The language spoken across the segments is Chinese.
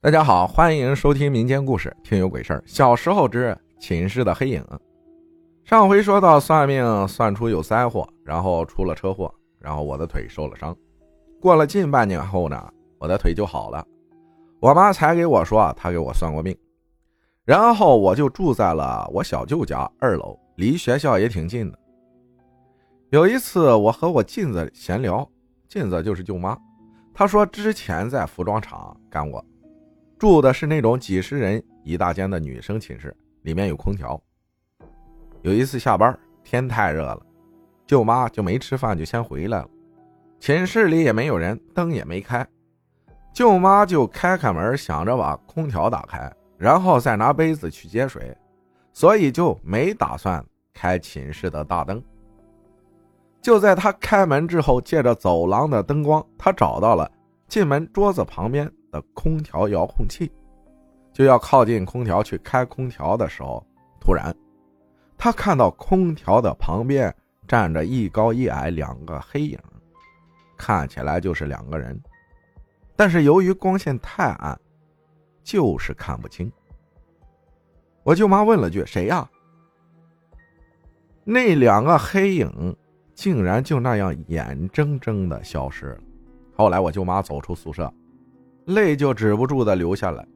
大家好，欢迎收听民间故事《听有鬼事儿》。小时候之寝室的黑影。上回说到算命算出有灾祸，然后出了车祸，然后我的腿受了伤。过了近半年后呢，我的腿就好了。我妈才给我说，她给我算过命。然后我就住在了我小舅家二楼，离学校也挺近的。有一次，我和我妗子闲聊，妗子就是舅妈，她说之前在服装厂干过。住的是那种几十人一大间的女生寝室，里面有空调。有一次下班，天太热了，舅妈就没吃饭，就先回来了。寝室里也没有人，灯也没开，舅妈就开开门，想着把空调打开，然后再拿杯子去接水，所以就没打算开寝室的大灯。就在他开门之后，借着走廊的灯光，他找到了进门桌子旁边。的空调遥控器，就要靠近空调去开空调的时候，突然，他看到空调的旁边站着一高一矮两个黑影，看起来就是两个人，但是由于光线太暗，就是看不清。我舅妈问了句：“谁呀？”那两个黑影竟然就那样眼睁睁的消失了。后来我舅妈走出宿舍。泪就止不住的流下来。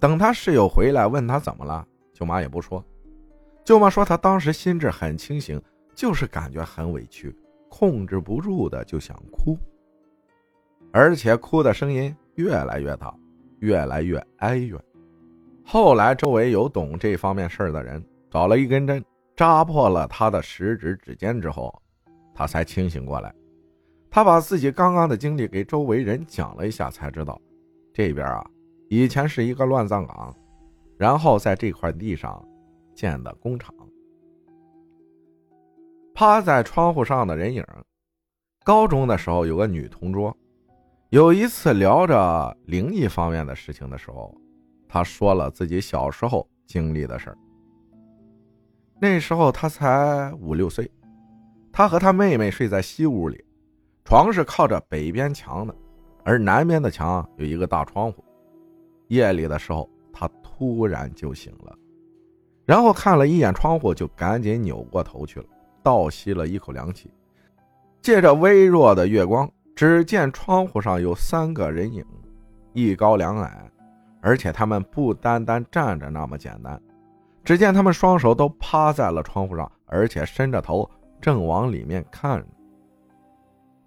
等他室友回来问他怎么了，舅妈也不说。舅妈说她当时心智很清醒，就是感觉很委屈，控制不住的就想哭，而且哭的声音越来越大，越来越哀怨。后来周围有懂这方面事儿的人，找了一根针扎破了他的食指指尖之后，他才清醒过来。他把自己刚刚的经历给周围人讲了一下，才知道，这边啊，以前是一个乱葬岗，然后在这块地上建的工厂。趴在窗户上的人影，高中的时候有个女同桌，有一次聊着灵异方面的事情的时候，她说了自己小时候经历的事儿。那时候她才五六岁，她和她妹妹睡在西屋里。床是靠着北边墙的，而南边的墙有一个大窗户。夜里的时候，他突然就醒了，然后看了一眼窗户，就赶紧扭过头去了，倒吸了一口凉气。借着微弱的月光，只见窗户上有三个人影，一高两矮，而且他们不单单站着那么简单。只见他们双手都趴在了窗户上，而且伸着头，正往里面看。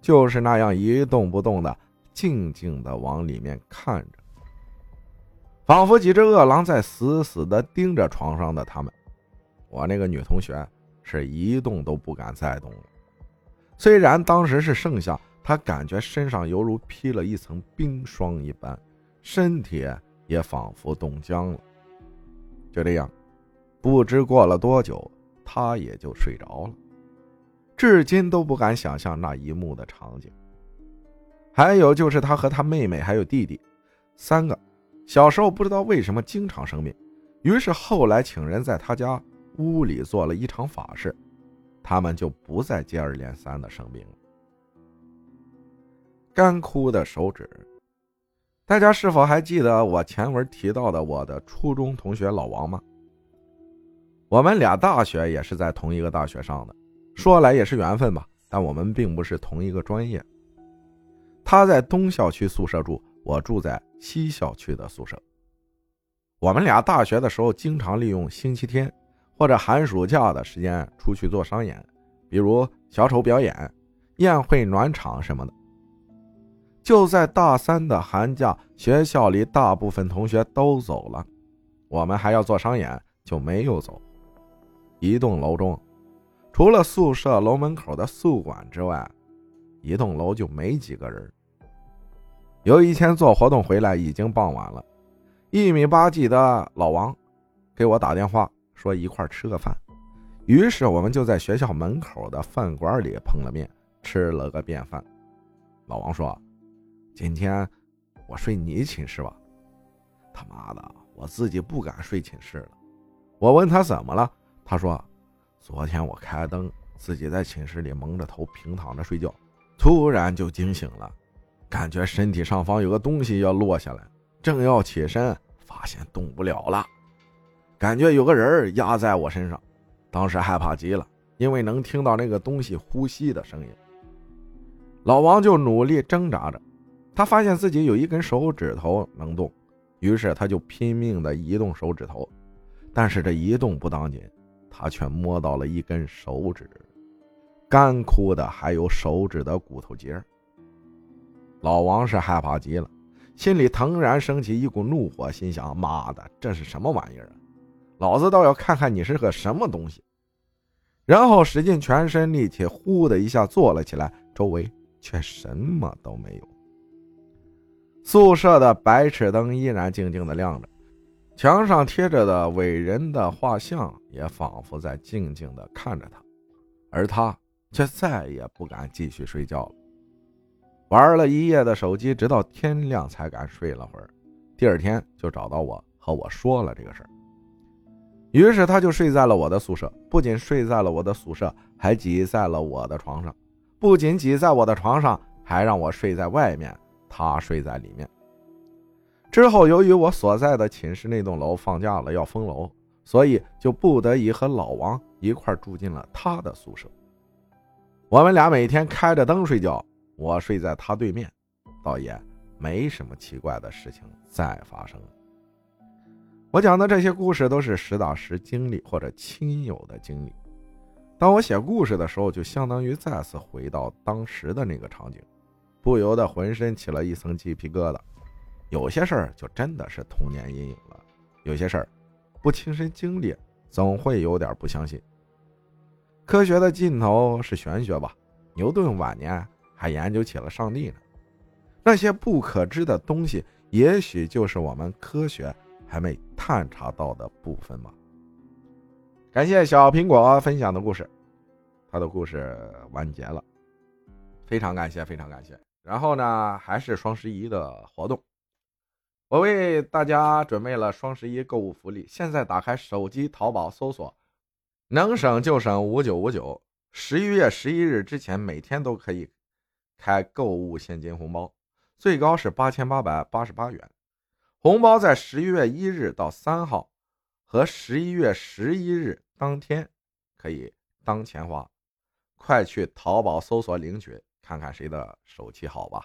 就是那样一动不动的，静静的往里面看着，仿佛几只饿狼在死死的盯着床上的他们。我那个女同学是一动都不敢再动了。虽然当时是盛夏，她感觉身上犹如披了一层冰霜一般，身体也仿佛冻僵了。就这样，不知过了多久，她也就睡着了。至今都不敢想象那一幕的场景。还有就是他和他妹妹还有弟弟，三个小时候不知道为什么经常生病，于是后来请人在他家屋里做了一场法事，他们就不再接二连三的生病了。干枯的手指，大家是否还记得我前文提到的我的初中同学老王吗？我们俩大学也是在同一个大学上的。说来也是缘分吧，但我们并不是同一个专业。他在东校区宿舍住，我住在西校区的宿舍。我们俩大学的时候经常利用星期天或者寒暑假的时间出去做商演，比如小丑表演、宴会暖场什么的。就在大三的寒假，学校里大部分同学都走了，我们还要做商演，就没有走。一栋楼中。除了宿舍楼门口的宿管之外，一栋楼就没几个人。有一天做活动回来，已经傍晚了。一米八几的老王给我打电话说一块吃个饭，于是我们就在学校门口的饭馆里碰了面，吃了个便饭。老王说：“今天我睡你寝室吧。”他妈的，我自己不敢睡寝室了。我问他怎么了，他说。昨天我开灯，自己在寝室里蒙着头平躺着睡觉，突然就惊醒了，感觉身体上方有个东西要落下来，正要起身，发现动不了了，感觉有个人压在我身上，当时害怕极了，因为能听到那个东西呼吸的声音。老王就努力挣扎着，他发现自己有一根手指头能动，于是他就拼命的移动手指头，但是这一动不当紧，他却摸到了一根手指，干枯的还有手指的骨头节。老王是害怕极了，心里腾然升起一股怒火，心想：妈的，这是什么玩意儿啊！老子倒要看看你是个什么东西！然后使尽全身力气，呼的一下坐了起来，周围。却什么都没有。宿舍的白炽灯依然静静的亮着，墙上贴着的伟人的画像也仿佛在静静的看着他，而他却再也不敢继续睡觉了。玩了一夜的手机，直到天亮才敢睡了会儿。第二天就找到我和我说了这个事儿，于是他就睡在了我的宿舍，不仅睡在了我的宿舍，还挤在了我的床上。不仅挤在我的床上，还让我睡在外面，他睡在里面。之后，由于我所在的寝室那栋楼放假了要封楼，所以就不得已和老王一块住进了他的宿舍。我们俩每天开着灯睡觉，我睡在他对面，倒也没什么奇怪的事情再发生。我讲的这些故事都是实打实经历或者亲友的经历。当我写故事的时候，就相当于再次回到当时的那个场景，不由得浑身起了一层鸡皮疙瘩。有些事儿就真的是童年阴影了，有些事儿不亲身经历，总会有点不相信。科学的尽头是玄学吧？牛顿晚年还研究起了上帝呢。那些不可知的东西，也许就是我们科学还没探查到的部分吧。感谢小苹果分享的故事，他的故事完结了，非常感谢，非常感谢。然后呢，还是双十一的活动，我为大家准备了双十一购物福利。现在打开手机淘宝搜索，能省就省五九五九，十一月十一日之前每天都可以开购物现金红包，最高是八千八百八十八元。红包在十一月一日到三号和十一月十一日。当天可以当钱花，快去淘宝搜索领取，看看谁的手气好吧。